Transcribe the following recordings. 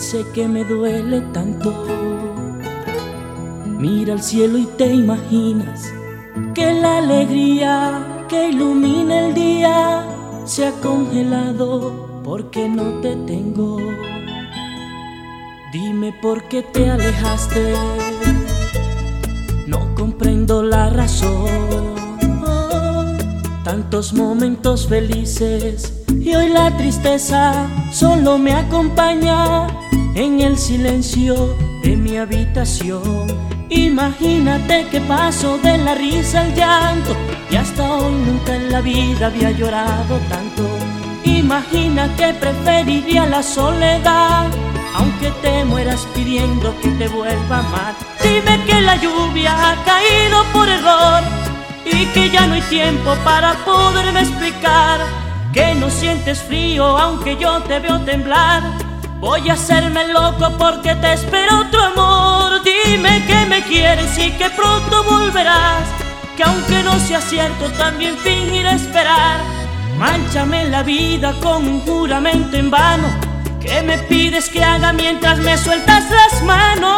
hice que me duele tanto. Mira al cielo y te imaginas que la alegría que ilumina el día se ha congelado porque no te tengo. Dime por qué te alejaste, no comprendo la razón. Tantos momentos felices y hoy la tristeza solo me acompaña en el silencio de mi habitación. Imagínate que paso de la risa al llanto y hasta hoy nunca en la vida había llorado tanto. Imagina que preferiría la soledad, aunque te mueras pidiendo que te vuelva a amar. Dime que la lluvia ha caído por error y que ya no hay tiempo para poderme explicar que no sientes frío aunque yo te veo temblar. Voy a hacerme loco porque te espero tu amor. Dime que me quieres y que pronto volverás. Que aunque no sea cierto, también fingiré esperar. Manchame la vida con un juramento en vano. Que me pides que haga mientras me sueltas las manos?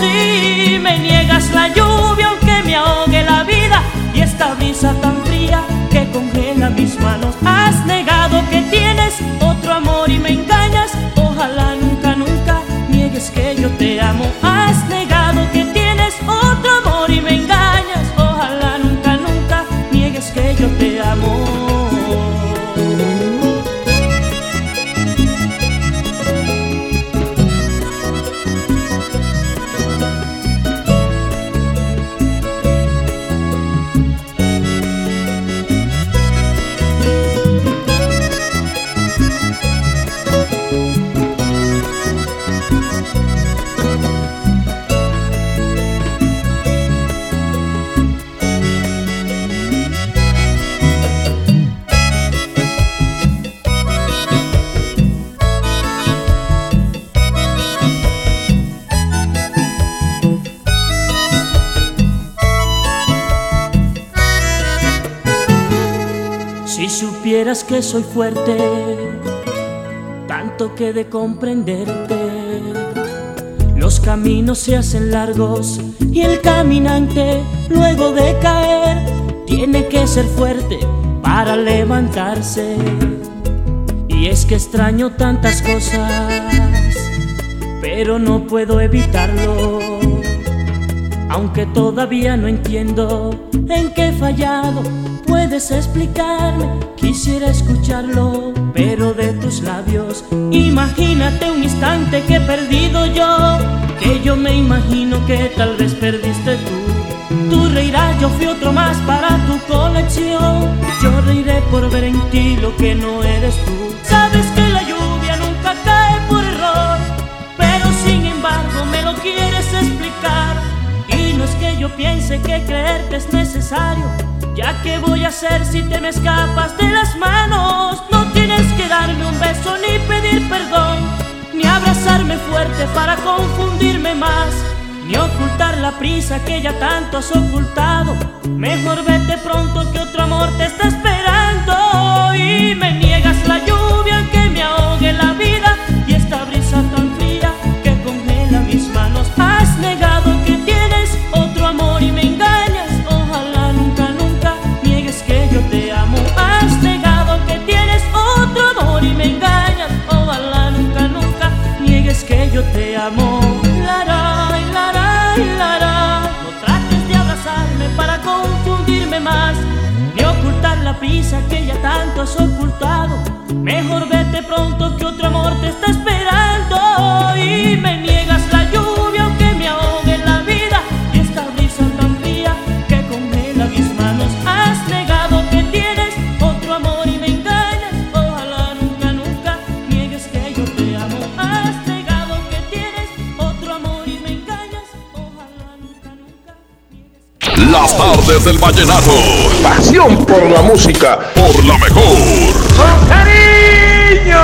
Y me niegas la lluvia aunque me ahogue la vida. Y esta brisa tan fría que congela mis manos. Has negado que tienes otro amor y me engañas. Ojalá nunca, nunca niegues que yo te amo. Has negado que tienes otro amor y me engañas. Ojalá nunca, nunca niegues que yo te amo. Que soy fuerte, tanto que de comprenderte. Los caminos se hacen largos y el caminante, luego de caer, tiene que ser fuerte para levantarse. Y es que extraño tantas cosas, pero no puedo evitarlo. Aunque todavía no entiendo en qué he fallado, puedes explicarme, quisiera escucharlo, pero de tus labios. Imagínate un instante que he perdido yo, que yo me imagino que tal vez perdiste tú. Tú reirás, yo fui otro más para tu colección. Yo reiré por ver en ti lo que no eres tú. Sabes que la lluvia nunca cae por error, pero sin embargo me lo quieres explicar. Y no es que yo piense que creerte es necesario, ya que voy a hacer si te me escapas de las manos. No tienes que darme un beso ni pedir perdón, ni abrazarme fuerte para confundirme más, ni ocultar la prisa que ya tanto has ocultado. Mejor vete pronto que otro amor te está esperando y me niegas la lluvia que me ahogue la vida y esta brisa tan fría que congela mis manos. Has negado que tienes que yo te amo. Lara, y lara, lara. No trates de abrazarme para confundirme más, ni ocultar la prisa que ya tanto has ocultado. Mejor vete pronto que otro amor te está esperando. Del vallenato. Pasión por la música. Por la mejor. ¡Con cariño!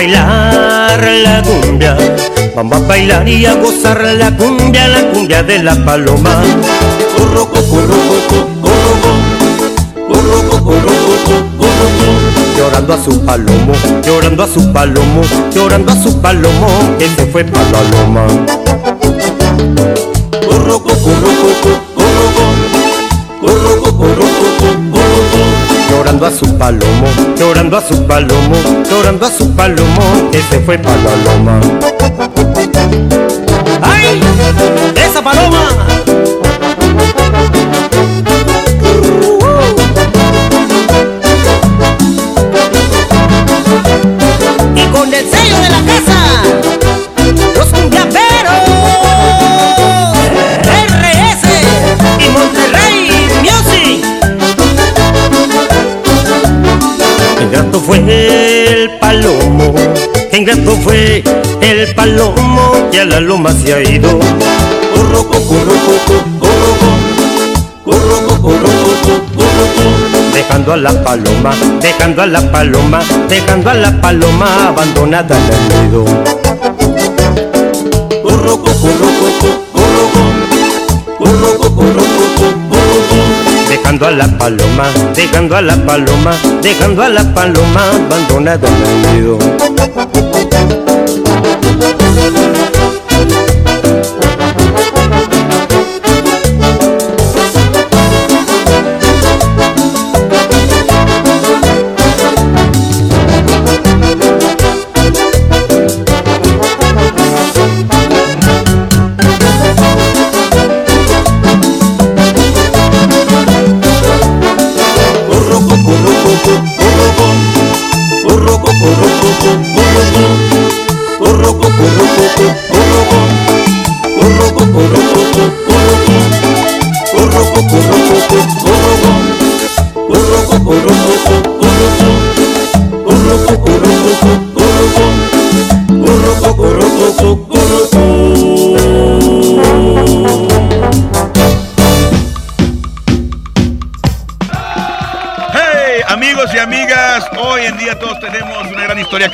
Bailar la cumbia, vamos a bailar y a gozar la cumbia, la cumbia de la paloma. Llorando a su palomo, llorando a su palomo, llorando a su palomo, que se fue pa' la loma. Llorando a su palomo, llorando a su palomo, llorando a su palomo, que fue pa' la loma. ¡Ay! ¡Esa paloma! Y con el sello de la casa, fue el palomo, ingrato fue el palomo que a la loma se ha ido. Corro, co, corro, co, co, corro, co. Corro, co, corro, co, co, corro, co. Dejando a la paloma, dejando a la paloma, dejando a la paloma abandonada en el nido. Corro, co, Dejando a la paloma, dejando a la paloma, dejando a la paloma abandonada en el nido.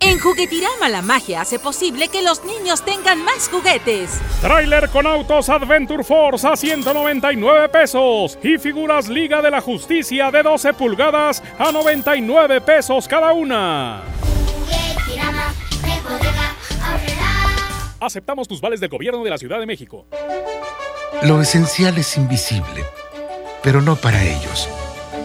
En Juguetirama la magia hace posible que los niños tengan más juguetes. Trailer con autos Adventure Force a 199 pesos y figuras Liga de la Justicia de 12 pulgadas a 99 pesos cada una. Aceptamos tus vales del gobierno de la Ciudad de México. Lo esencial es invisible, pero no para ellos.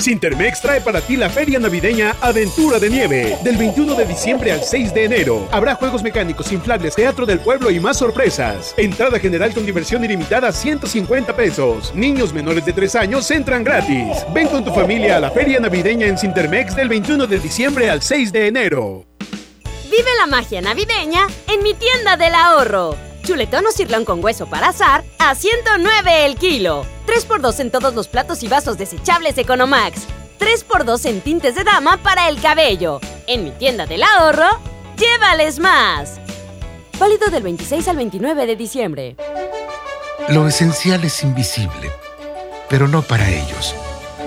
Sintermex trae para ti la feria navideña Aventura de Nieve. Del 21 de diciembre al 6 de enero. Habrá juegos mecánicos, inflables, teatro del pueblo y más sorpresas. Entrada general con diversión ilimitada 150 pesos. Niños menores de 3 años entran gratis. Ven con tu familia a la feria navideña en Sintermex del 21 de diciembre al 6 de enero. Vive la magia navideña en mi tienda del ahorro. Chuletón o cirlón con hueso para azar a 109 el kilo. 3x2 en todos los platos y vasos desechables Economax. 3x2 en tintes de dama para el cabello. En mi tienda del ahorro, llévales más. Válido del 26 al 29 de diciembre. Lo esencial es invisible, pero no para ellos.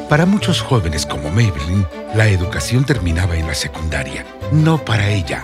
Para muchos jóvenes como Maybelline, la educación terminaba en la secundaria. No para ella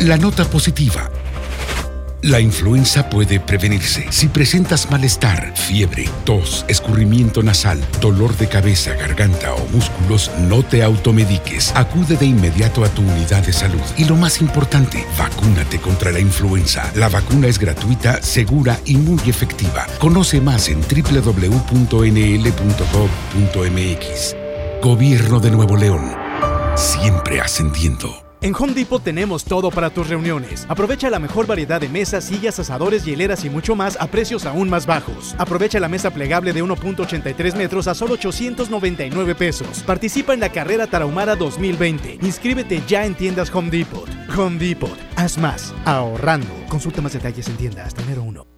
La nota positiva. La influenza puede prevenirse. Si presentas malestar, fiebre, tos, escurrimiento nasal, dolor de cabeza, garganta o músculos, no te automediques. Acude de inmediato a tu unidad de salud. Y lo más importante, vacúnate contra la influenza. La vacuna es gratuita, segura y muy efectiva. Conoce más en www.nl.gov.mx. Gobierno de Nuevo León. Siempre ascendiendo. En Home Depot tenemos todo para tus reuniones. Aprovecha la mejor variedad de mesas, sillas, asadores, hieleras y mucho más a precios aún más bajos. Aprovecha la mesa plegable de 1.83 metros a solo 899 pesos. Participa en la carrera Tarahumara 2020. Inscríbete ya en tiendas Home Depot. Home Depot. Haz más. Ahorrando. Consulta más detalles en tiendas hasta enero 1.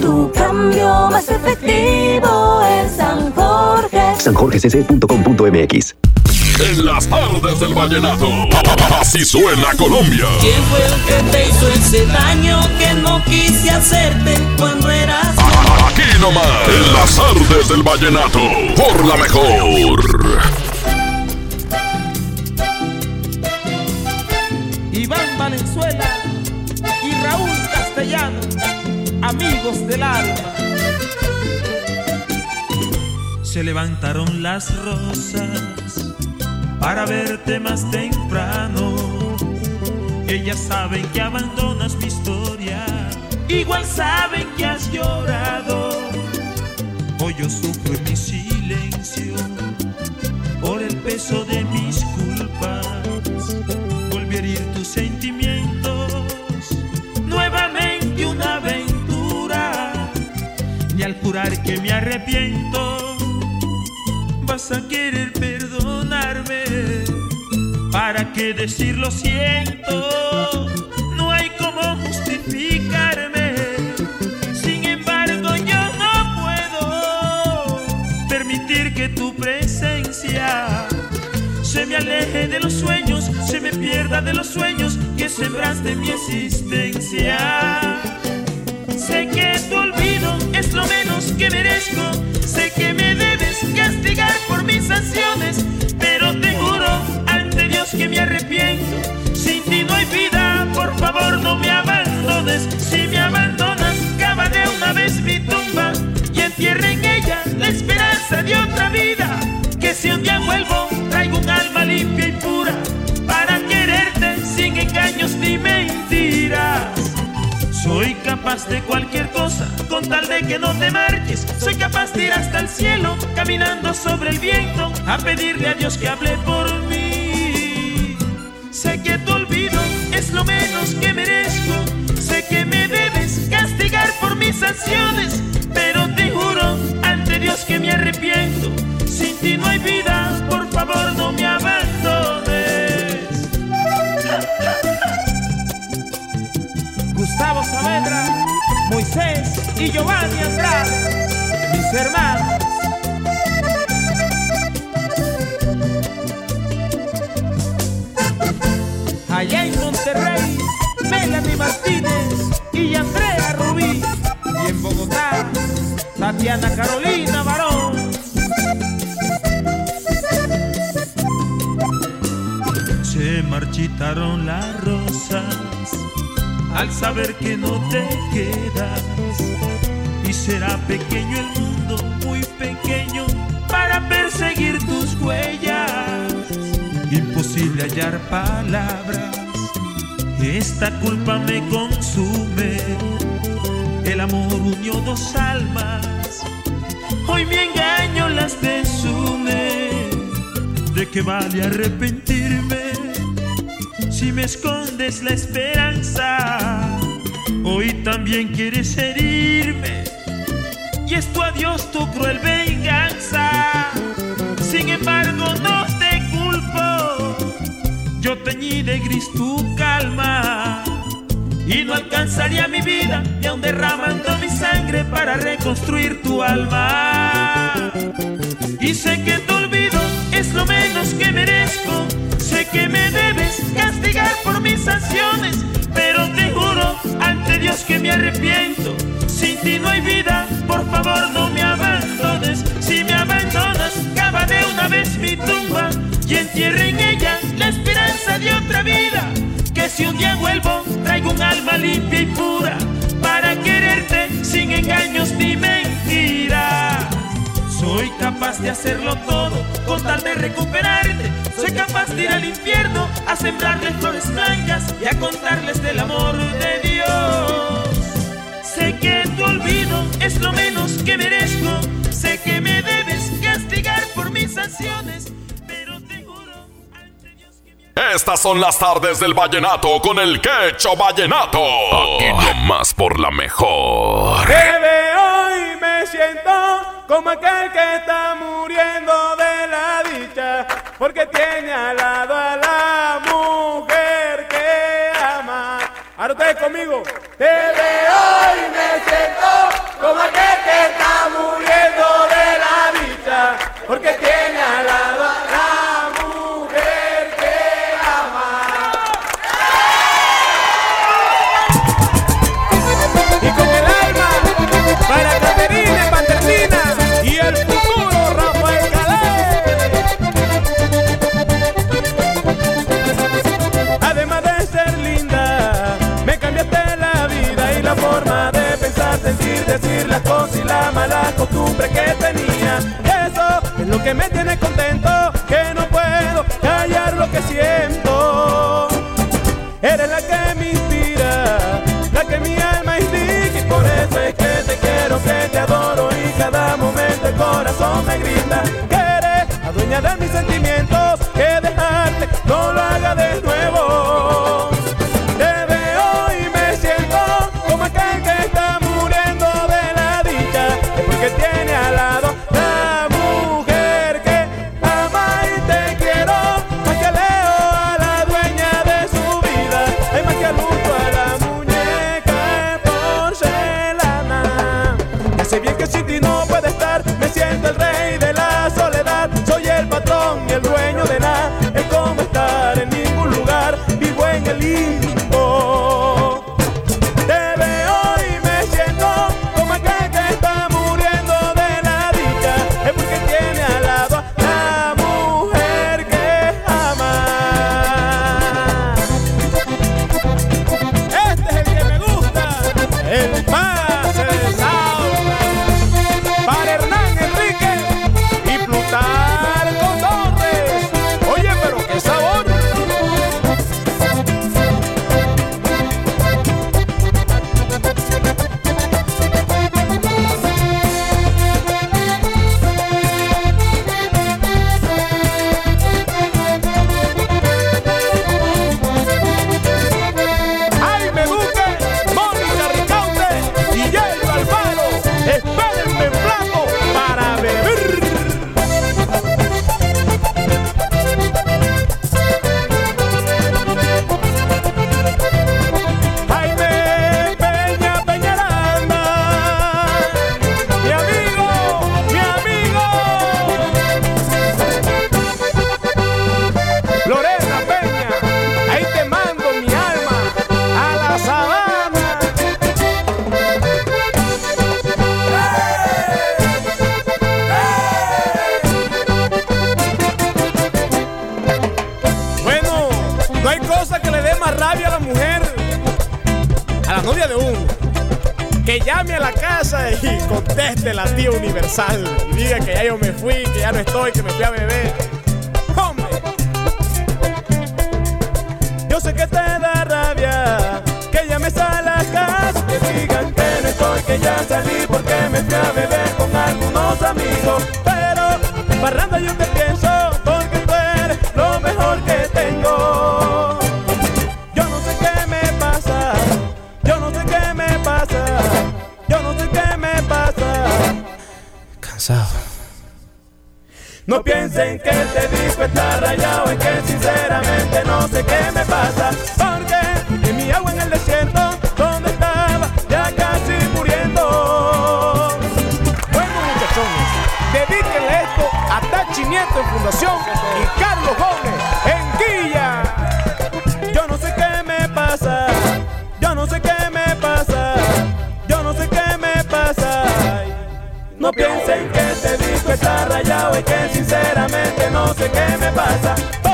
Tu cambio más efectivo en San Jorge. sanjorgecc.com.mx En las tardes del vallenato, así suena Colombia. ¿Quién fue el que te hizo ese daño que no quise hacerte cuando eras Aquí nomás, en las tardes del vallenato, por la mejor. Iván Valenzuela y Raúl Castellano, amigos del alma. Se levantaron las rosas para verte más temprano. Ellas saben que abandonas mi historia, igual saben que has llorado. Hoy yo sufro en mi silencio por el peso de mis que me arrepiento, vas a querer perdonarme. ¿Para qué decir lo siento? No hay cómo justificarme. Sin embargo, yo no puedo permitir que tu presencia se me aleje de los sueños, se me pierda de los sueños que sembraste mi existencia. Sé que tu olvido es lo menos que merezco, sé que me debes castigar por mis acciones, pero te juro ante Dios que me arrepiento. Sin ti no hay vida, por favor no me abandones. Si me abandonas, cava de una vez mi tumba y entierra en ella la esperanza de otra vida. Que si un día vuelvo, traigo un alma de cualquier cosa con tal de que no te marches. Soy capaz de ir hasta el cielo caminando sobre el viento a pedirle a Dios que hable por mí. Sé que tu olvido es lo menos que merezco. Sé que me debes castigar por mis acciones, pero te juro ante Dios que me arrepiento. Sin ti no hay vida, por favor no me abandones. Gustavo Saavedra, Moisés y Giovanni Andrade, mis hermanos. Allá en Monterrey, Melanie Martínez y Andrea Rubí. Y en Bogotá, Tatiana Carolina Barón. Se marchitaron las rosas al saber que no te quedas. Y será pequeño el mundo, muy pequeño, para perseguir tus huellas. Imposible hallar palabras, esta culpa me consume. El amor unió dos almas, hoy mi engaño las desume. ¿De qué vale arrepentirme? Si me escondes la esperanza, hoy también quieres herirme. Y es tu adiós, tu cruel venganza. Sin embargo, no te culpo. Yo teñí de gris tu calma. Y no alcanzaría mi vida, ni aun derramando mi sangre para reconstruir tu alma. Y sé que tu olvido es lo menos que merezco. Sé que me debes castigar por mis acciones, pero te juro ante Dios que me arrepiento. Sin ti no hay vida, por favor no me abandones. Si me abandonas, cava de una vez mi tumba y entierra en ella la esperanza de otra vida. Que si un día vuelvo, traigo un alma limpia y pura para quererte sin engaños ni mentiras. Soy capaz de hacerlo todo con tal de recuperarte. Soy capaz de ir al infierno a sembrarles flores blancas y a contarles del amor de Dios. Sé que tu olvido es lo menos que merezco. Sé que me debes castigar por mis acciones. Estas son las tardes del vallenato con el quecho vallenato. Aquí nomás por la mejor. Que me siento como aquel que está muriendo de la dicha, porque tiene al lado a la mujer que ama. Ahora ustedes conmigo. Que de hoy me siento como aquel que la costumbre que tenía. Eso es lo que me tiene contento, que no puedo callar lo que siento. Eres la que me inspira, la que mi alma indica y por eso es que te quiero, que te adoro y cada momento Qué No piensen que te disco está rayado, es que sinceramente no sé qué me pasa. Porque en mi agua en el desierto, donde estaba, ya casi muriendo. Bueno, muchachones, dedíquenle esto a Tachi en Fundación y Carlos Gómez en Quilla. No piensen que este disco está rayado y que sinceramente no sé qué me pasa.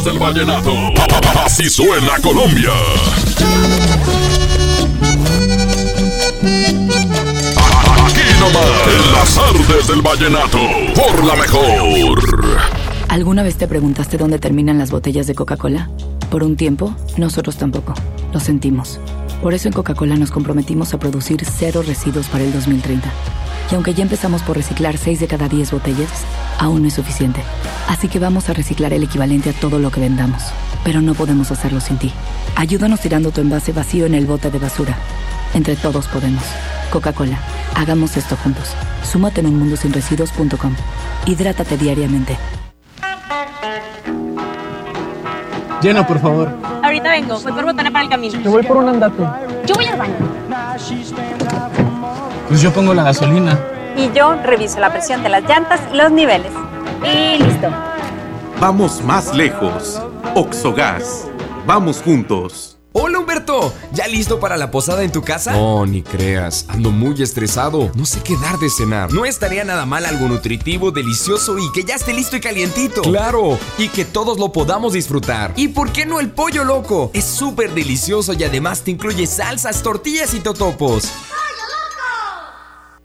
Las tardes del vallenato. Así suena Colombia. Aquí nomás. En las tardes del vallenato. Por la mejor. ¿Alguna vez te preguntaste dónde terminan las botellas de Coca-Cola? Por un tiempo, nosotros tampoco. Lo sentimos. Por eso en Coca-Cola nos comprometimos a producir cero residuos para el 2030. Y aunque ya empezamos por reciclar 6 de cada 10 botellas, aún no es suficiente. Así que vamos a reciclar el equivalente a todo lo que vendamos. Pero no podemos hacerlo sin ti. Ayúdanos tirando tu envase vacío en el bote de basura. Entre todos podemos. Coca-Cola, hagamos esto juntos. Súmate en unmundosinresiduos.com. Hidrátate diariamente. Llena, por favor. Ahorita vengo, voy por botana para el camino. Yo voy por un andate. Yo voy al baño. Pues yo pongo la gasolina. Y yo reviso la presión de las llantas los niveles. Y listo. Vamos más lejos. Oxogas. Vamos juntos. Hola Humberto, ¿ya listo para la posada en tu casa? No, ni creas, ando muy estresado, no sé qué dar de cenar. No estaría nada mal algo nutritivo, delicioso y que ya esté listo y calientito. Claro, y que todos lo podamos disfrutar. ¿Y por qué no el pollo loco? Es súper delicioso y además te incluye salsas, tortillas y totopos.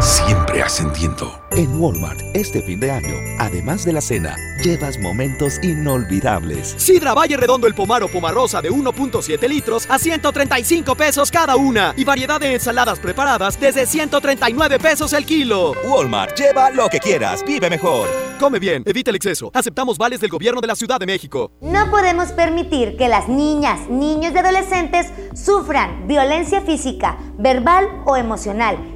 Siempre ascendiendo. En Walmart, este fin de año, además de la cena, llevas momentos inolvidables. Sidra Valle Redondo el Pomaro Pomarosa de 1.7 litros a 135 pesos cada una. Y variedad de ensaladas preparadas desde 139 pesos el kilo. Walmart, lleva lo que quieras, vive mejor. Come bien, evita el exceso. Aceptamos vales del gobierno de la Ciudad de México. No podemos permitir que las niñas, niños y adolescentes sufran violencia física, verbal o emocional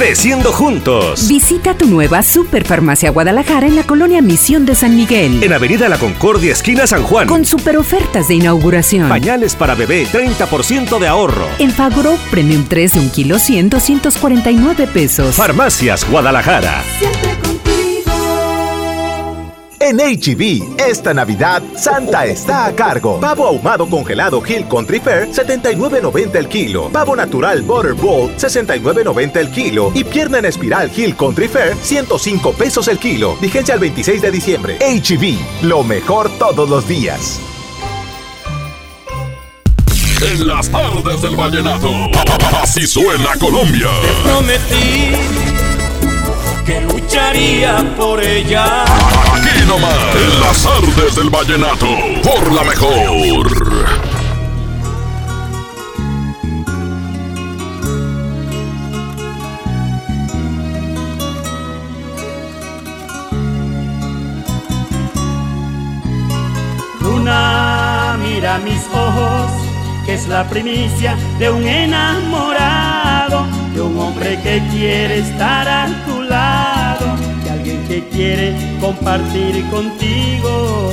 Creciendo juntos. Visita tu nueva Superfarmacia Guadalajara en la colonia Misión de San Miguel. En Avenida La Concordia, esquina San Juan. Con super ofertas de inauguración. Pañales para bebé, 30% de ahorro. En Fagro, Premium 3 de 1 kilo 100, 249 pesos. Farmacias Guadalajara. Siempre contigo. En HB, esta Navidad, Santa está a cargo. Pavo ahumado congelado Hill Country Fair, 79.90 el kilo. Pavo natural Butter Bowl, 69.90 el kilo. Y pierna en espiral Hill Country Fair, 105 pesos el kilo. Vigencia al 26 de diciembre. HB, lo mejor todos los días. En las tardes del vallenato. Así suena Colombia. Prometí que lucharía por ella. Aquí En las tardes del vallenato. Por la mejor. Luna, mira mis ojos, que es la primicia de un enamorado, de un hombre que quiere estar a tu lado, que quiere compartir contigo.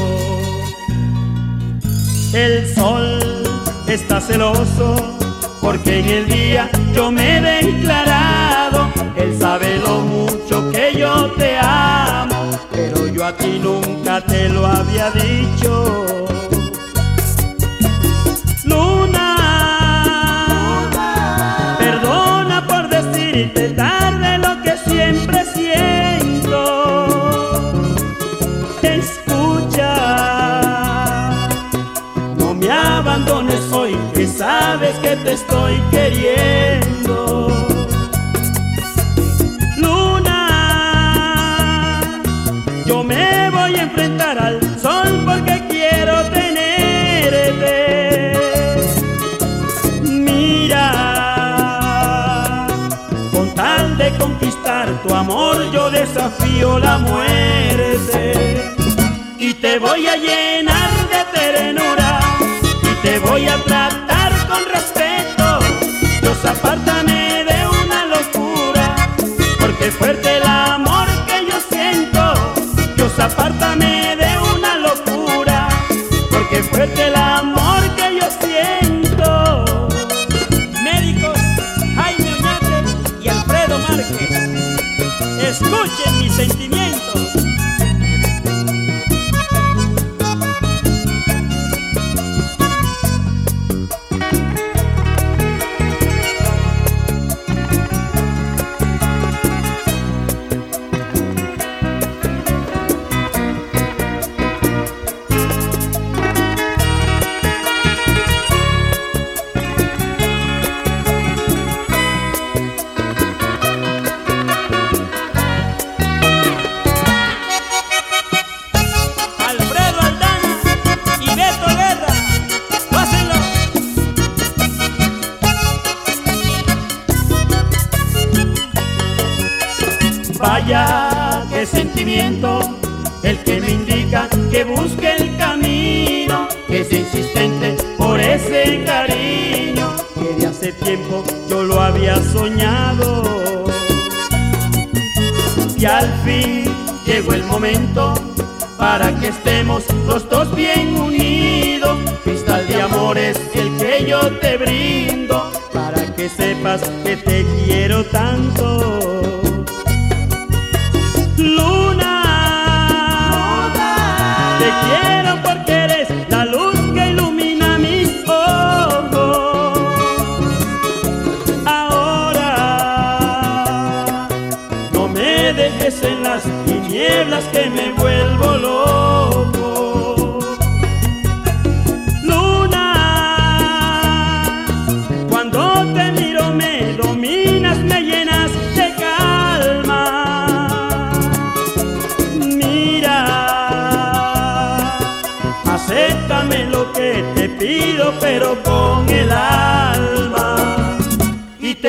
El sol está celoso porque en el día yo me he declarado, él sabe lo mucho que yo te amo, pero yo a ti nunca te lo había dicho. Luna, perdona por decirte tarde te estoy queriendo. Luna, yo me voy a enfrentar al sol porque quiero tenerte. Mira, con tal de conquistar tu amor yo desafío la muerte y te voy a llenar de ternura y te voy a traer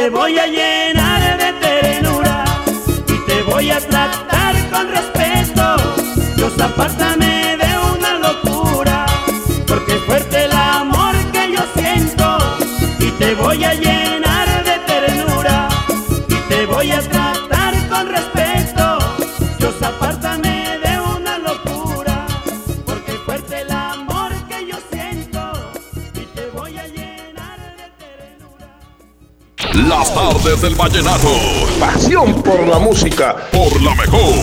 te voy a llenar de ternura y te voy a tratar con respeto. Dios apártame de una locura, porque es fuerte el amor que yo siento y te voy a llenar de ternura y te voy a tratar tardes del vallenato. Pasión por la música. Por la mejor.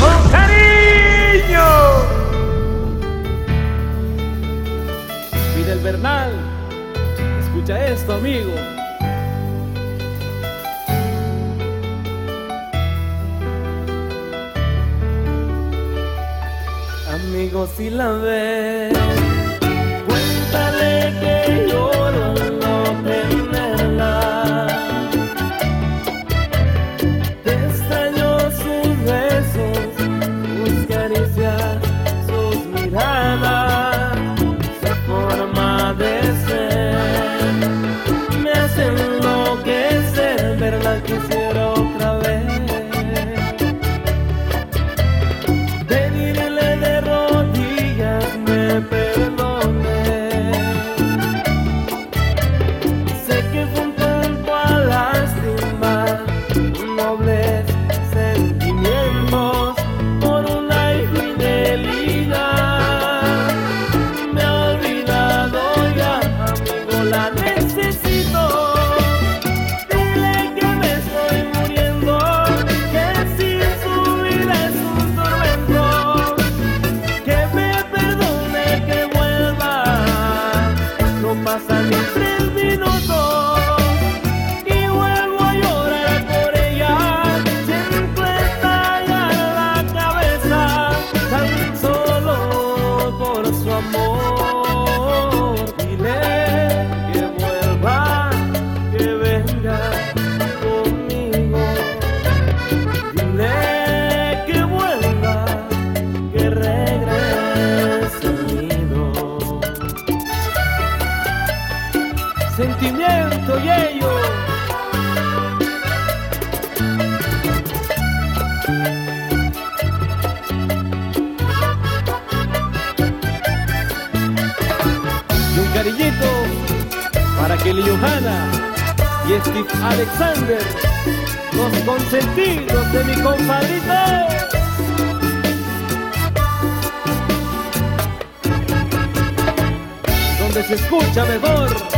¡Con cariño! Fidel Bernal, escucha esto, amigo. Amigo, si la ves Steve Alexander, los consentidos de mi compadrito. Donde se escucha mejor.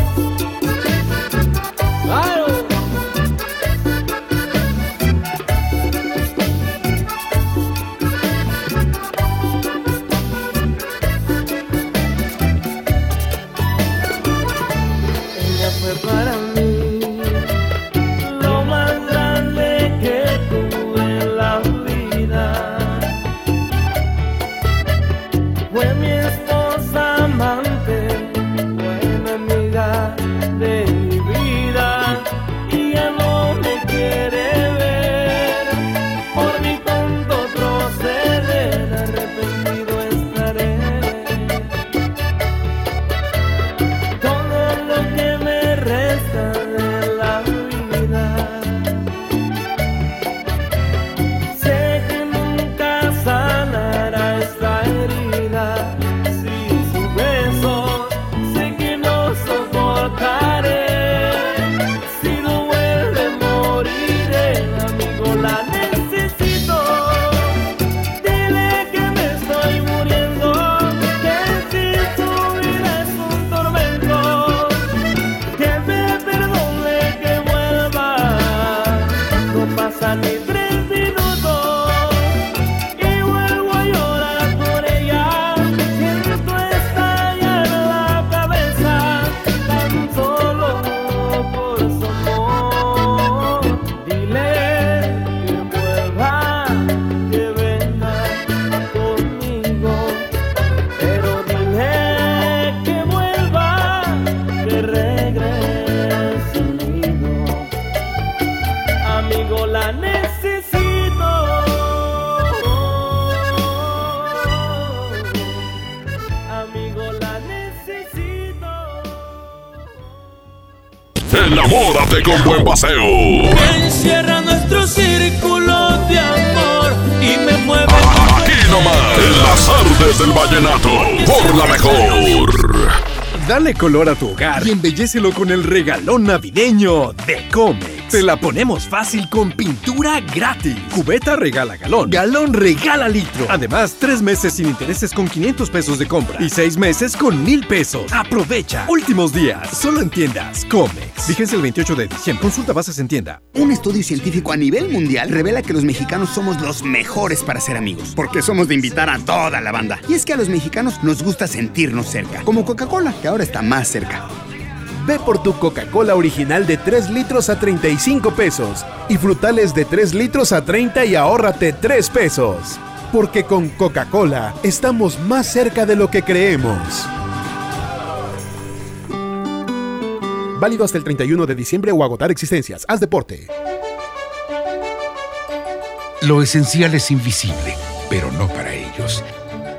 Fue mi con buen paseo. Encierra nuestro círculo de amor y me mueve. Aquí nomás, en las artes del vallenato, por la mejor. Dale color a tu hogar y embellecelo con el regalón navideño de Comex. Te la ponemos fácil con pintura gratis. Cubeta regala galón. Galón regala litro. Además, tres meses sin intereses con 500 pesos de compra y seis meses con mil pesos. Aprovecha. Últimos días. Solo en tiendas Comex. Vigencia el 28 de diciembre. Consulta bases en tienda. Un estudio científico a nivel mundial revela que los mexicanos somos los mejores para ser amigos, porque somos de invitar a toda la banda. Y es que a los mexicanos nos gusta sentirnos cerca, como Coca-Cola, que ahora está más cerca. Ve por tu Coca-Cola original de 3 litros a 35 pesos y frutales de 3 litros a 30 y ahórrate 3 pesos. Porque con Coca-Cola estamos más cerca de lo que creemos. Válido hasta el 31 de diciembre o agotar existencias. Haz deporte. Lo esencial es invisible, pero no para ellos.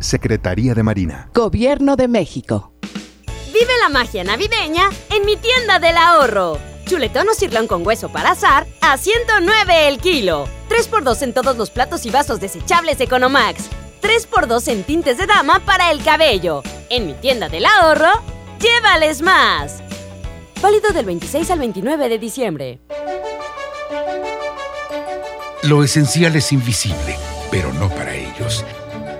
Secretaría de Marina. Gobierno de México. Vive la magia navideña en mi tienda del ahorro. Chuletón o cirlón con hueso para azar a 109 el kilo. 3x2 en todos los platos y vasos desechables Economax. 3x2 en tintes de dama para el cabello. En mi tienda del ahorro, llévales más. Válido del 26 al 29 de diciembre. Lo esencial es invisible, pero no para ellos.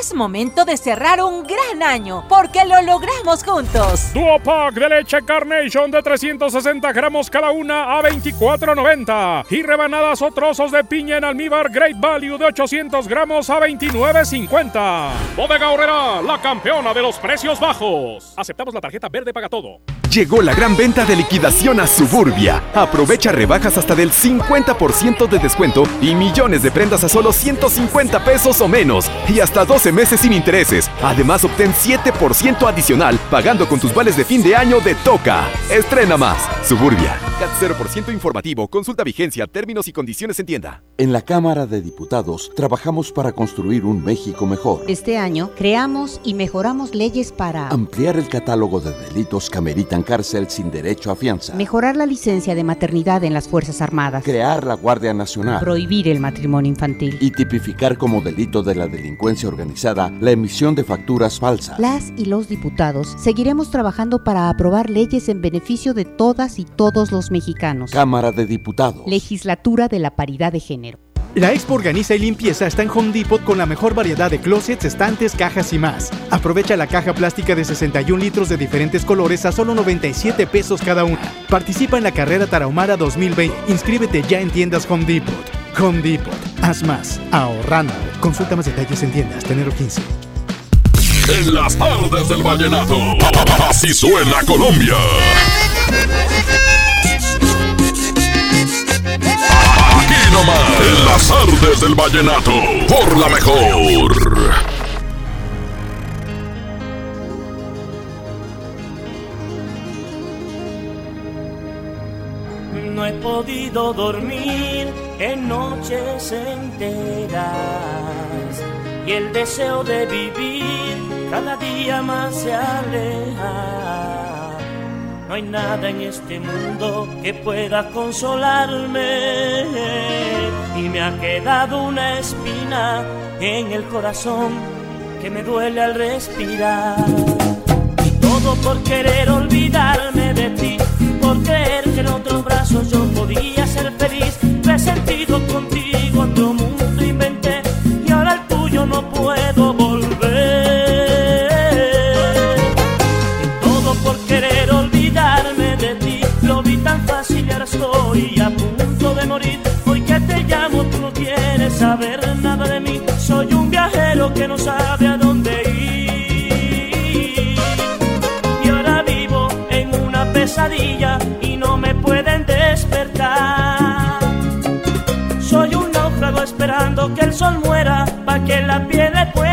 Es momento de cerrar un gran año, porque lo logramos juntos. Duo Pack de leche Carnation de 360 gramos cada una a 24.90. Y rebanadas o trozos de piña en almíbar Great Value de 800 gramos a 29.50. Bodega Horrera, la campeona de los precios bajos. Aceptamos la tarjeta verde paga todo. Llegó la gran venta de liquidación a Suburbia. Aprovecha rebajas hasta del 50% de descuento y millones de prendas a solo 150 pesos o menos. Y hasta 12 meses sin intereses. Además, obtén 7% adicional pagando con tus vales de fin de año de Toca. Estrena más. Suburbia. CAT 0% informativo. Consulta vigencia, términos y condiciones en tienda. En la Cámara de Diputados trabajamos para construir un México mejor. Este año creamos y mejoramos leyes para ampliar el catálogo de delitos que ameritan cárcel sin derecho a fianza, mejorar la licencia de maternidad en las Fuerzas Armadas, crear la Guardia Nacional, prohibir el matrimonio infantil y tipificar como delito de la delincuencia organizada la emisión de facturas falsas. Las y los diputados seguiremos trabajando para aprobar leyes en beneficio de todas y todos los mexicanos. Cámara de Diputados. Legislatura de la Paridad de Género. La Expo Organiza y Limpieza está en Home Depot con la mejor variedad de closets, estantes, cajas y más. Aprovecha la caja plástica de 61 litros de diferentes colores a solo 97 pesos cada una. Participa en la carrera Tarahumara 2020. Inscríbete ya en tiendas Home Depot. Home Depot. Haz más. Ahorrando. Consulta más detalles en tiendas. Tenero 15. En las tardes del vallenato. Así suena Colombia. Aquí nomás, en las artes del vallenato, por la mejor. No he podido dormir en noches enteras y el deseo de vivir cada día más se aleja. No hay nada en este mundo que pueda consolarme y me ha quedado una espina en el corazón que me duele al respirar. Y todo por querer olvidarme de ti, por creer que en otros brazos yo podía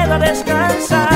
pueda descansar.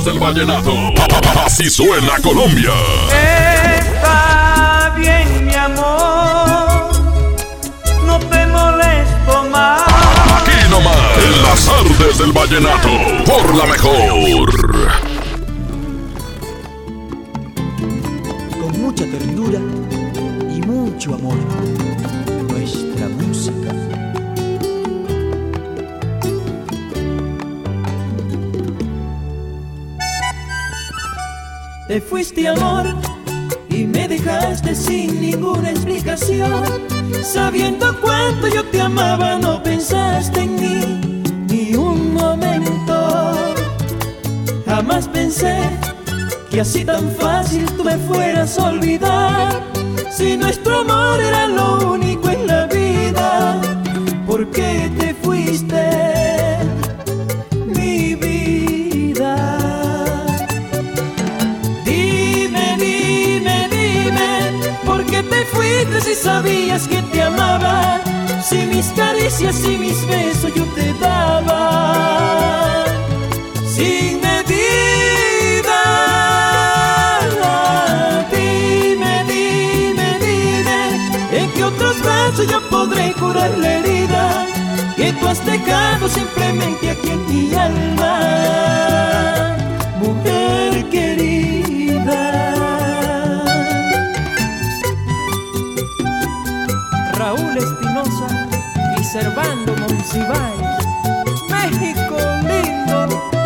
Del vallenato. Así suena Colombia. Está bien, mi amor. No te molesto más. Aquí nomás. En las tardes del vallenato. Por la mejor. Con mucha ternura y mucho amor. Te fuiste amor y me dejaste sin ninguna explicación. Sabiendo cuánto yo te amaba, no pensaste en mí ni un momento. Jamás pensé que así tan fácil tú me fueras a olvidar. Si nuestro amor era lo único en la vida, ¿por qué te mis caricias y mis besos yo te daba. Sin medida. Dime, dime, dime, ¿en qué otros brazos yo podré curar la herida que tú has dejado simplemente aquí en mi alma? Mujer querida. Raúl Espinosa y Servando Monsiváis. México lindo.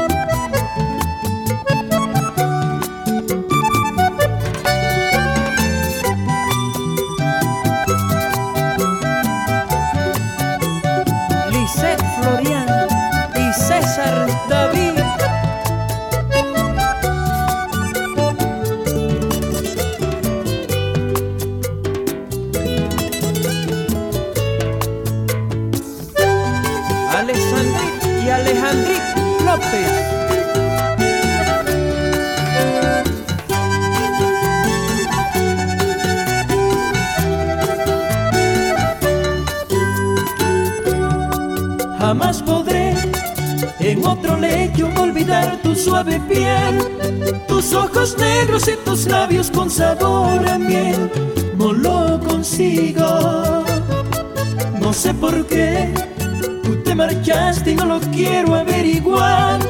Con sabor a miel. No lo consigo, no sé por qué. Tú te marchaste y no lo quiero averiguar.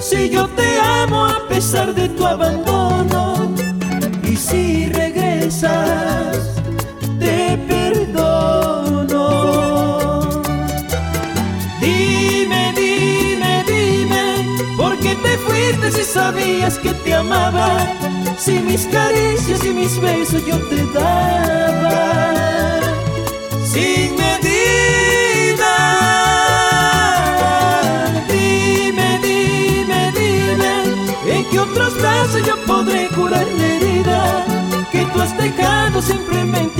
Si yo te amo a pesar de tu abandono, y si regresas, te perdono. Dime, dime, dime, ¿por qué te fuiste si sabías que te amaba? Si mis caricias y mis besos yo te daba. Sin medida. Dime, dime, dime, ¿en qué otros brazos yo podré curar la herida que tú has dejado simplemente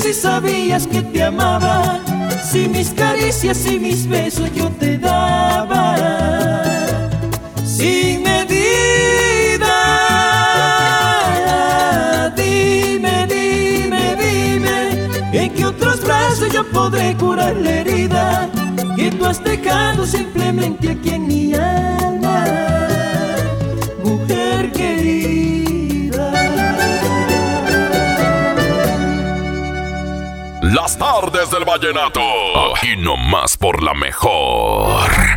si sabías que te amaba? Si mis caricias y mis besos yo te daba, sin medida. Dime, dime, dime, ¿en qué otros brazos yo podré curar la herida que tú has dejado simplemente aquí en mi alma? Tardes del vallenato. Aquí nomás por la mejor.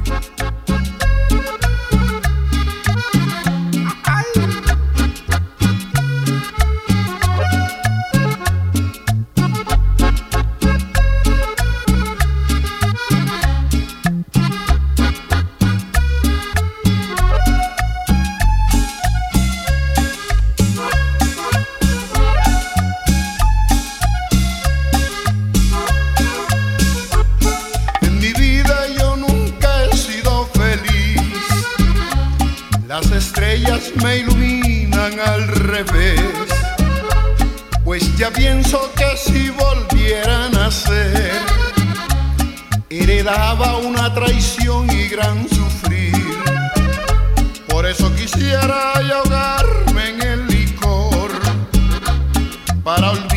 para olvidar.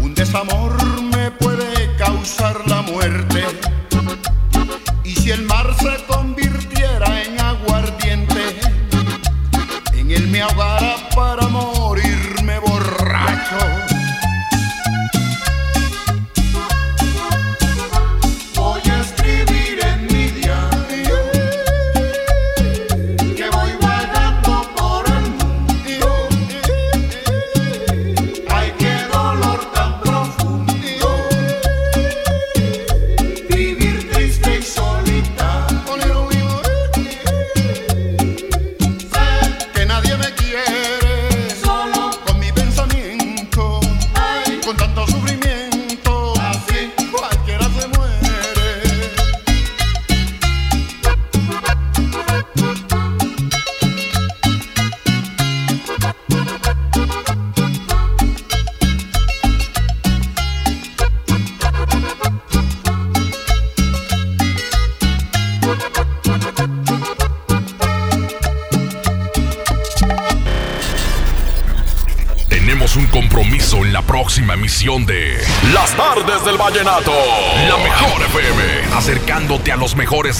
un desamor